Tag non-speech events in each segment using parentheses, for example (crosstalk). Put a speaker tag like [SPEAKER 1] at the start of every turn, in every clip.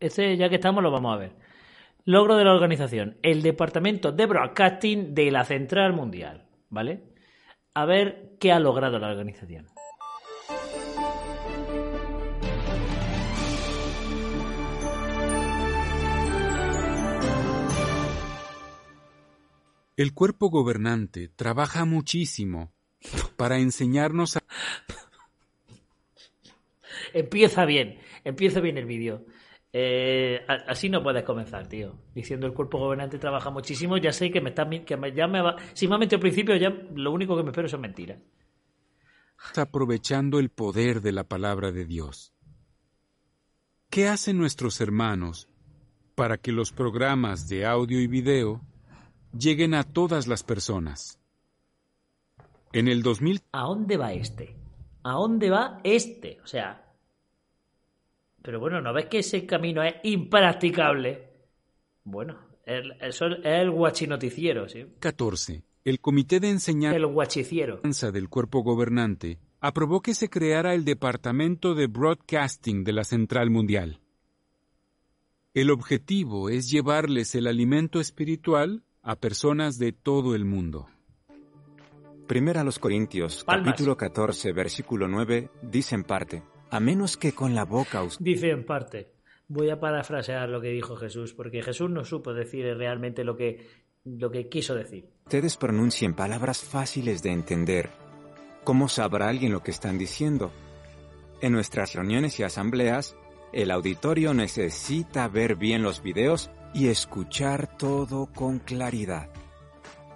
[SPEAKER 1] Este, ya que estamos, lo vamos a ver. Logro de la organización. El departamento de broadcasting de la Central Mundial. ¿Vale? A ver qué ha logrado la organización.
[SPEAKER 2] El cuerpo gobernante trabaja muchísimo para enseñarnos a...
[SPEAKER 1] Empieza bien, empieza bien el vídeo. Eh, así no puedes comenzar, tío. Diciendo el cuerpo gobernante trabaja muchísimo, ya sé que me está que me, ya me va. Si me ha al principio, ya lo único que me espero son mentiras.
[SPEAKER 2] Aprovechando el poder de la palabra de Dios. ¿Qué hacen nuestros hermanos para que los programas de audio y video lleguen a todas las personas? En el 2000.
[SPEAKER 1] ¿A dónde va este? ¿A dónde va este? O sea, pero bueno, ¿no ves que ese camino es impracticable? Bueno, el, eso es el guachinoticiero, ¿sí?
[SPEAKER 2] 14. El Comité de Enseñanza
[SPEAKER 1] el guachiciero.
[SPEAKER 2] del Cuerpo Gobernante aprobó que se creara el Departamento de Broadcasting de la Central Mundial. El objetivo es llevarles el alimento espiritual a personas de todo el mundo.
[SPEAKER 3] Primera a los Corintios, capítulo 14, versículo 9, dice en parte, a menos que con la boca usted...
[SPEAKER 1] Dice en parte. Voy a parafrasear lo que dijo Jesús, porque Jesús no supo decir realmente lo que, lo que quiso decir.
[SPEAKER 3] Ustedes pronuncien palabras fáciles de entender. ¿Cómo sabrá alguien lo que están diciendo? En nuestras reuniones y asambleas, el auditorio necesita ver bien los videos y escuchar todo con claridad.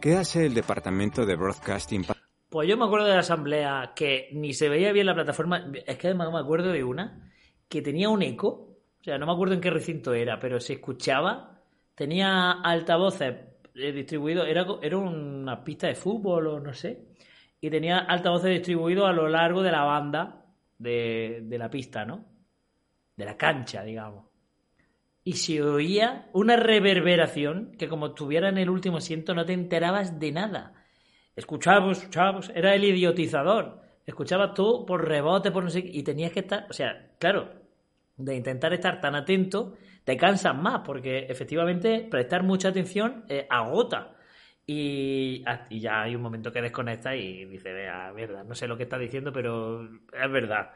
[SPEAKER 3] ¿Qué hace el departamento de broadcasting?
[SPEAKER 1] Pues yo me acuerdo de la asamblea que ni se veía bien la plataforma. Es que además me acuerdo de una que tenía un eco. O sea, no me acuerdo en qué recinto era, pero se escuchaba. Tenía altavoces eh, distribuidos. Era, era una pista de fútbol o no sé. Y tenía altavoces distribuidos a lo largo de la banda de, de la pista, ¿no? De la cancha, digamos. Y se oía una reverberación que como estuviera en el último asiento no te enterabas de nada Escuchábamos, escuchábamos, era el idiotizador. Escuchabas tú por rebote, por no sé y tenías que estar, o sea, claro, de intentar estar tan atento, te cansas más, porque efectivamente prestar mucha atención eh, agota. Y, y, ya hay un momento que desconecta y dice, vea, verdad, no sé lo que está diciendo, pero es verdad.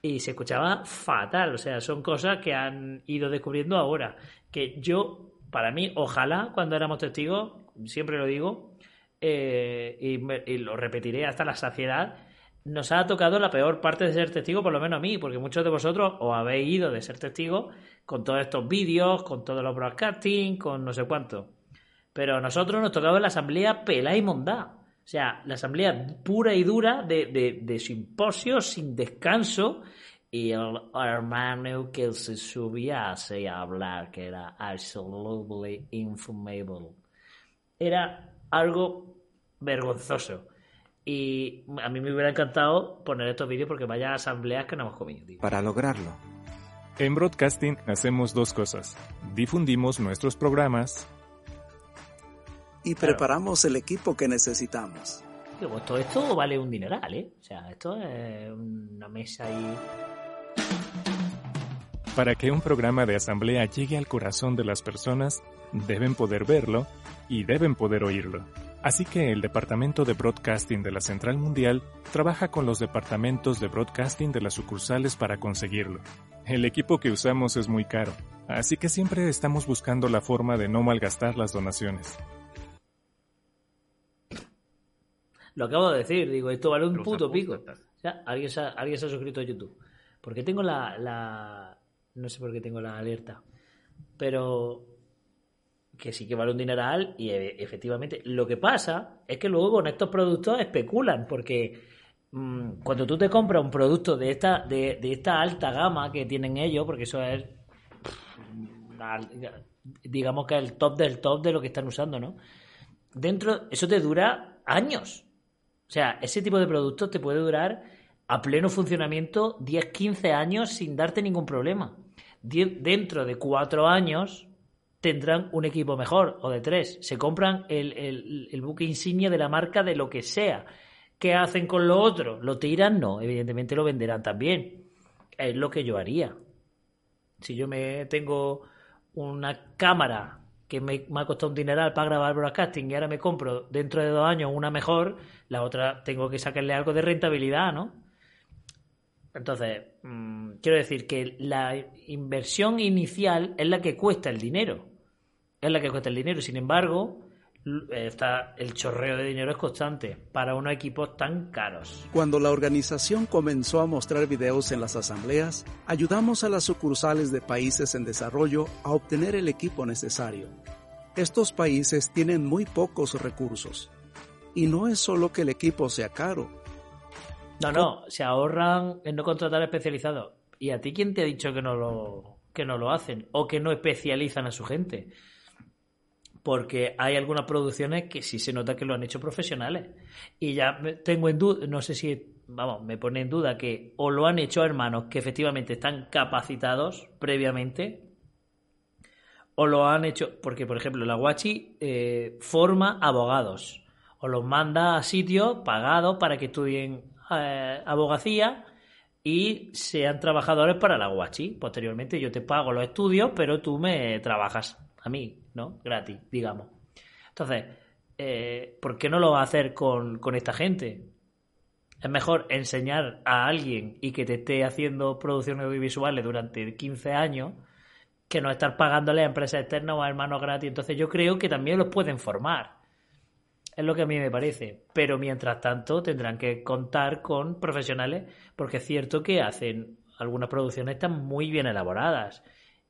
[SPEAKER 1] Y se escuchaba fatal, o sea, son cosas que han ido descubriendo ahora. Que yo, para mí, ojalá cuando éramos testigos, siempre lo digo, eh, y, lo repetiré hasta la saciedad, nos ha tocado la peor parte de ser testigo, por lo menos a mí, porque muchos de vosotros os habéis ido de ser testigo con todos estos vídeos, con todos los broadcasting, con no sé cuánto. Pero a nosotros nos tocaba la asamblea pela y mondá. O sea, la asamblea pura y dura de, de, de sin descanso y el hermano que se subía a hablar, que era absolutely infumable. Era algo vergonzoso. Y a mí me hubiera encantado poner estos vídeos porque vaya asambleas que no hemos comido.
[SPEAKER 3] Para lograrlo.
[SPEAKER 4] En broadcasting hacemos dos cosas. Difundimos nuestros programas.
[SPEAKER 5] Y preparamos el equipo que necesitamos.
[SPEAKER 1] Digo, todo esto vale un dineral, ¿eh? O sea, esto es una mesa ahí.
[SPEAKER 4] Para que un programa de asamblea llegue al corazón de las personas, deben poder verlo y deben poder oírlo. Así que el Departamento de Broadcasting de la Central Mundial trabaja con los departamentos de broadcasting de las sucursales para conseguirlo. El equipo que usamos es muy caro, así que siempre estamos buscando la forma de no malgastar las donaciones.
[SPEAKER 1] Lo acabo de decir, digo, esto vale un puto pico. O sea, alguien se, ha, alguien se ha suscrito a YouTube. Porque tengo la, la... No sé por qué tengo la alerta. Pero que sí que vale un dineral y e, efectivamente lo que pasa es que luego con estos productos especulan porque mm, cuando tú te compras un producto de esta de, esta alta gama que tienen ellos porque eso es digamos que el top del top de lo que están usando, ¿no? Dentro, eso te dura años. O sea, ese tipo de productos te puede durar a pleno funcionamiento 10, 15 años sin darte ningún problema. Dentro de cuatro años tendrán un equipo mejor o de tres. Se compran el, el buque insignia de la marca de lo que sea. ¿Qué hacen con lo otro? ¿Lo tiran? No, evidentemente lo venderán también. Es lo que yo haría. Si yo me tengo una cámara que me, ha costado un dineral para grabar broadcasting y ahora me compro dentro de dos años una mejor, la otra tengo que sacarle algo de rentabilidad, ¿no? Entonces, mm, quiero decir que la inversión inicial es la que cuesta el dinero. Es la que cuesta el dinero. Sin embargo, está, el chorreo de dinero es constante para unos equipos tan caros.
[SPEAKER 5] Cuando la organización comenzó a mostrar videos en las asambleas, ayudamos a las sucursales de países en desarrollo a obtener el equipo necesario. Estos países tienen muy pocos recursos. Y no es solo que el equipo sea caro.
[SPEAKER 1] No, no, se ahorran en no contratar especializados. ¿Y a ti quién te ha dicho que no lo, que no lo hacen? O que no especializan a su gente porque hay algunas producciones que sí se nota que lo han hecho profesionales. Y ya tengo en duda, no sé si, vamos, me pone en duda que o lo han hecho hermanos que efectivamente están capacitados previamente, o lo han hecho, porque por ejemplo la Guachi eh, forma abogados, o los manda a sitios pagados para que estudien eh, abogacía y sean trabajadores para la Guachi. Posteriormente yo te pago los estudios, pero tú me trabajas a mí, ¿no? Gratis, digamos. Entonces, eh, ¿por qué no lo va a hacer con, esta gente? Es mejor enseñar a alguien y que te esté haciendo producciones audiovisuales durante 15 años que no estar pagándole a empresas externas o a hermanos gratis. Entonces yo creo que también los pueden formar. Es lo que a mí me parece. Pero mientras tanto tendrán que contar con profesionales porque es cierto que hacen algunas producciones están muy bien elaboradas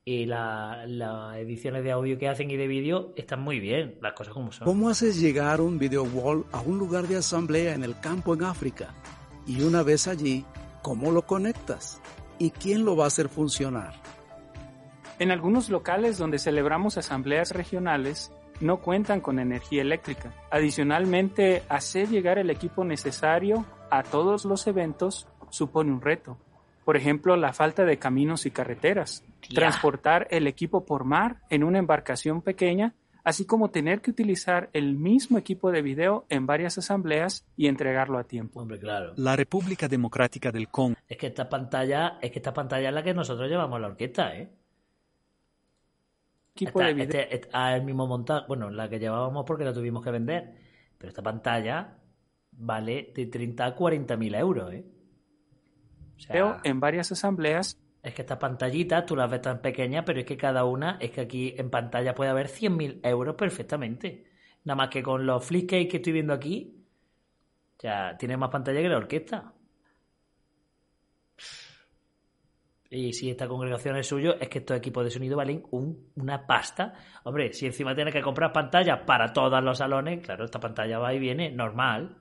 [SPEAKER 1] y las ediciones de audio que hacen y de vídeo están muy bien, las cosas como son.
[SPEAKER 5] ¿Cómo haces llegar un video wall a un lugar de asamblea en el campo en África? Y una vez allí, ¿cómo lo conectas? ¿Y quién lo va a hacer funcionar?
[SPEAKER 6] En algunos locales donde celebramos asambleas regionales, no cuentan con energía eléctrica. Adicionalmente, hacer llegar el equipo necesario a todos los eventos supone un reto. Por ejemplo, la falta de caminos y carreteras, transportar el equipo por mar en una embarcación pequeña, así como tener que utilizar el mismo equipo de video en varias asambleas y entregarlo a tiempo.
[SPEAKER 1] Hombre, claro.
[SPEAKER 7] La República Democrática del Congo.
[SPEAKER 1] Es que esta pantalla, es que esta pantalla es la que nosotros llevamos a la orquesta, ¿eh?
[SPEAKER 6] Equipo de video.
[SPEAKER 1] Este, el mismo montaje, bueno, la que llevábamos porque la tuvimos que vender, pero esta pantalla vale de 30 a 40 mil euros, ¿eh?
[SPEAKER 6] en varias asambleas.
[SPEAKER 1] Es que estas pantallitas tú las ves tan pequeñas, pero es que cada una, es que aquí en pantalla puede haber 100.000 euros perfectamente. Nada más que con los flipcase que estoy viendo aquí, ya tiene más pantalla que la orquesta. Y si esta congregación es suyo, es que estos equipos de sonido valen una pasta. Hombre, si encima tienes que comprar pantallas para todos los salones, claro, esta pantalla va y viene normal.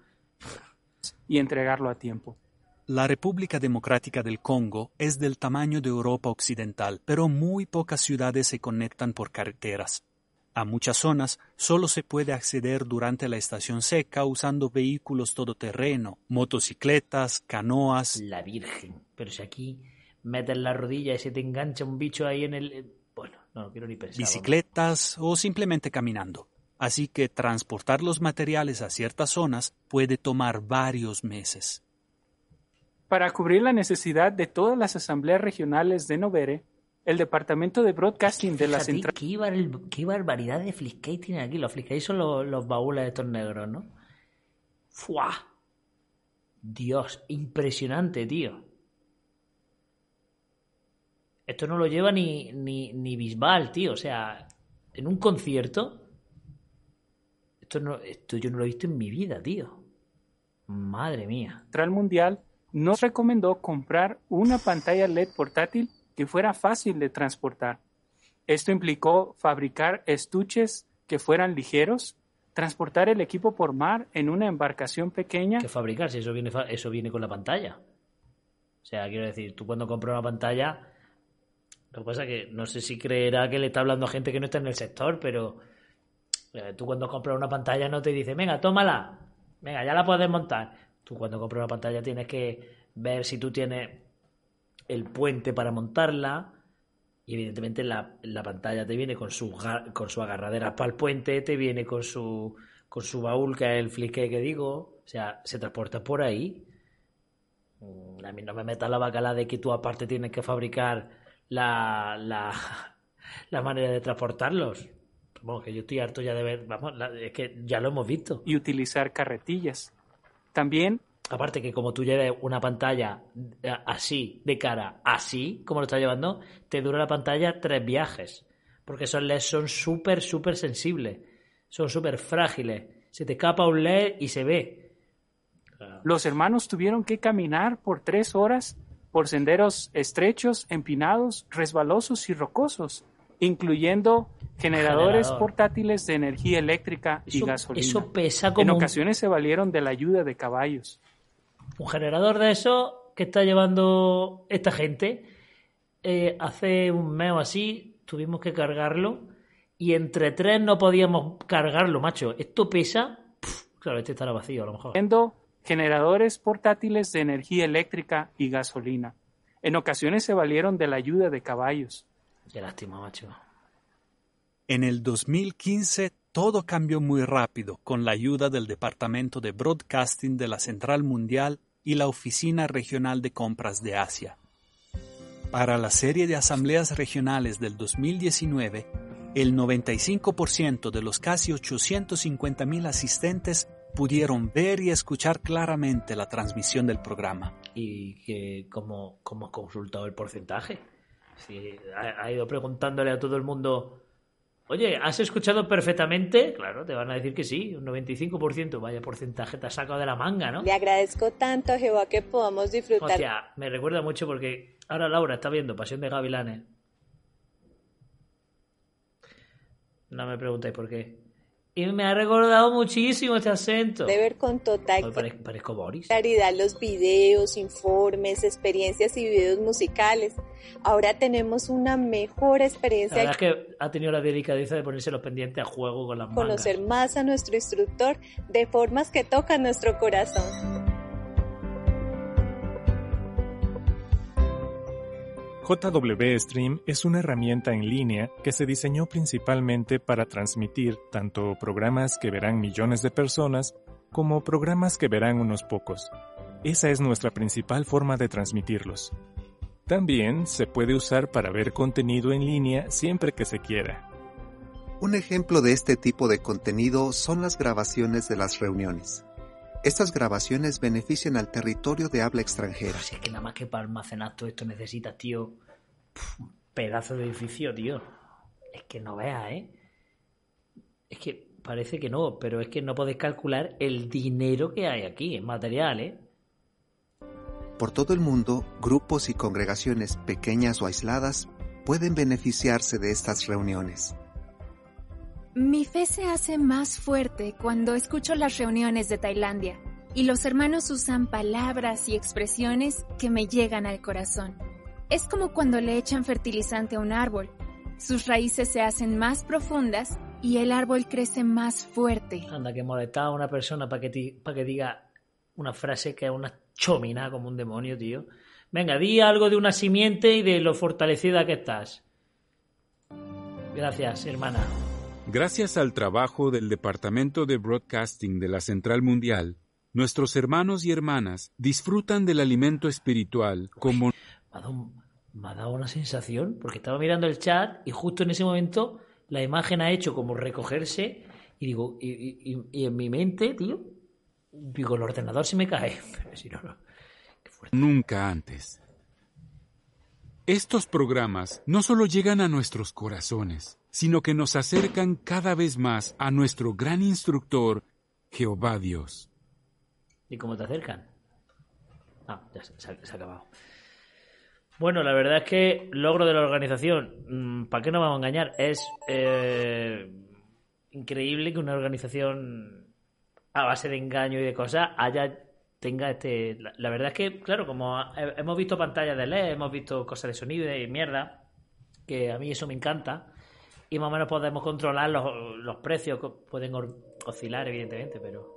[SPEAKER 6] Y entregarlo a tiempo.
[SPEAKER 7] La República Democrática del Congo es del tamaño de Europa Occidental, pero muy pocas ciudades se conectan por carreteras. A muchas zonas solo se puede acceder durante la estación seca usando vehículos todoterreno, motocicletas, canoas.
[SPEAKER 1] La Virgen. Pero si aquí metes la rodilla y se te engancha un bicho ahí en el... Bueno, no, quiero ni pensar.
[SPEAKER 7] Bicicletas o simplemente caminando. Así que transportar los materiales a ciertas zonas puede tomar varios meses.
[SPEAKER 6] Para cubrir la necesidad de todas las asambleas regionales de Novere, el departamento de broadcasting de la central.
[SPEAKER 1] Qué, barbaridad de flickcase tienen aquí. Los flickcase son los, los baúles estos negros, ¿no? ¡Fua! Dios, impresionante, tío. Esto no lo lleva ni, ni, ni Bisbal, tío. O sea, en un concierto. Esto, no, esto yo no lo he visto en mi vida, tío. Madre mía.
[SPEAKER 6] Central Mundial nos recomendó comprar una pantalla LED portátil que fuera fácil de transportar. Esto implicó fabricar estuches que fueran ligeros, transportar el equipo por mar en una embarcación pequeña.
[SPEAKER 1] ¿Qué fabricar? Si eso viene, eso viene con la pantalla. O sea, quiero decir, tú cuando compras una pantalla, Lo que pasa es que no sé si creerá que le está hablando a gente que no está en el sector, pero eh, tú cuando compras una pantalla no te dice, venga, tómala, venga, ya la puedes montar. Tú cuando compras una pantalla tienes que ver si tú tienes el puente para montarla. Y evidentemente la, la pantalla te viene con su, con agarradera para el puente, te viene con su, con su baúl, que es el flique que digo. O sea, se transporta por ahí. Mm, A mí no me metas la bacala de que tú aparte tienes que fabricar la, la, (laughs) la manera de transportarlos. Vamos, que yo estoy harto ya de ver, vamos, la- es que ya lo hemos visto.
[SPEAKER 6] y utilizar carretillas. También
[SPEAKER 1] Aparte que como tú lleves una pantalla eh, así, de cara, así, como lo estás llevando, te dura la pantalla tres viajes. Porque esos LEDs son súper, súper sensibles. Son súper frágiles. Se te escapa un LED y se ve.
[SPEAKER 6] los hermanos tuvieron que caminar por tres horas por senderos estrechos, empinados, resbalosos y rocosos, incluyendo generadores
[SPEAKER 1] Generador.
[SPEAKER 6] portátiles de energía eléctrica y gasolina.
[SPEAKER 1] eso pesa
[SPEAKER 6] en
[SPEAKER 1] como un,
[SPEAKER 6] ocasiones se valieron de la ayuda de caballos.
[SPEAKER 1] un generador de eso que está llevando esta gente. eh, hace un mes o así tuvimos que cargarlo y entre tres no podíamos cargarlo, macho. Esto pesa. Claro, este estará vacío a lo mejor.
[SPEAKER 6] Generadores portátiles de energía eléctrica y gasolina. En ocasiones se valieron de la ayuda de caballos.
[SPEAKER 1] Qué lástima, macho.
[SPEAKER 7] En el 2015 todo cambió muy rápido con la ayuda del Departamento de Broadcasting de la Central Mundial y la Oficina Regional de Compras de Asia. Para la serie de asambleas regionales del 2019, el 95% de los casi 850.000 asistentes pudieron ver y escuchar claramente la transmisión del programa.
[SPEAKER 1] y que como, como has consultado el porcentaje. Si ha, ha ido preguntándole a todo el mundo, oye, ¿has escuchado perfectamente? Claro, te van a decir que sí, un 95%, vaya porcentaje te has sacado de la manga, ¿no?
[SPEAKER 8] Le agradezco tanto a Jehová que podamos disfrutar.
[SPEAKER 1] Hostia, me recuerda mucho porque ahora Laura está viendo Pasión de Gavilanes. No me preguntéis por qué. Y me ha recordado muchísimo este acento.
[SPEAKER 8] de ver con total
[SPEAKER 1] parezco, parezco Boris.
[SPEAKER 8] claridad los videos, informes, experiencias y videos musicales. Ahora tenemos una mejor
[SPEAKER 1] La
[SPEAKER 8] experiencia
[SPEAKER 1] verdad es que ha tenido la delicadeza de ponerse los pendientes a juego con las
[SPEAKER 8] y
[SPEAKER 1] mangas.
[SPEAKER 8] conocer más a nuestro instructor de formas que tocan nuestro corazón.
[SPEAKER 4] JW Stream es una herramienta en línea que se diseñó principalmente para transmitir tanto programas que verán millones de personas como programas que verán unos pocos. Esa es nuestra principal forma de transmitirlos. También se puede usar para ver contenido en línea siempre que se quiera.
[SPEAKER 9] Un ejemplo de este tipo de contenido son las grabaciones de las reuniones. Estas grabaciones benefician al territorio de habla extranjera.
[SPEAKER 1] Si es que nada más que para almacenar todo esto necesitas, tío, un pedazo de edificio, tío. Es que no veas, ¿eh? Es que parece que no, pero es que no podéis calcular el dinero que hay aquí en material, ¿eh?
[SPEAKER 9] Por todo el mundo, grupos y congregaciones pequeñas o aisladas pueden beneficiarse de estas reuniones.
[SPEAKER 10] Mi fe se hace más fuerte cuando escucho las reuniones de Tailandia y los hermanos usan palabras y expresiones que me llegan al corazón. Es como cuando le echan fertilizante a un árbol. Sus raíces se hacen más profundas y el árbol crece más fuerte.
[SPEAKER 1] Anda, que molestar a una persona para que, pa' que diga una frase que es una chomina como un demonio, tío. Venga, di algo de una simiente y de lo fortalecida que estás. Gracias, hermana.
[SPEAKER 2] Gracias al trabajo del Departamento de Broadcasting de la Central Mundial, nuestros hermanos y hermanas disfrutan del alimento espiritual como
[SPEAKER 1] Me ha, dado, me ha dado una sensación, porque estaba mirando el chat y justo en ese momento la imagen ha hecho como recogerse y digo, y, y- y- en mi mente, tío, digo, el ordenador se me cae. (laughs) Si no, no.
[SPEAKER 2] Nunca antes. Estos programas no solo llegan a nuestros corazones, sino que nos acercan cada vez más a nuestro gran instructor, Jehová Dios.
[SPEAKER 1] ¿Y cómo te acercan? Ah, ya se, ha, acabado. Bueno, la verdad es que logro de la organización, ¿para qué no vamos a engañar? Es eh, increíble que una organización a base de engaño y de cosas haya tenga este la, verdad es que claro como hemos visto pantallas de LED hemos visto cosas de sonido y mierda que a mí eso me encanta. Y más o menos podemos controlar los, los precios, que pueden oscilar, evidentemente, pero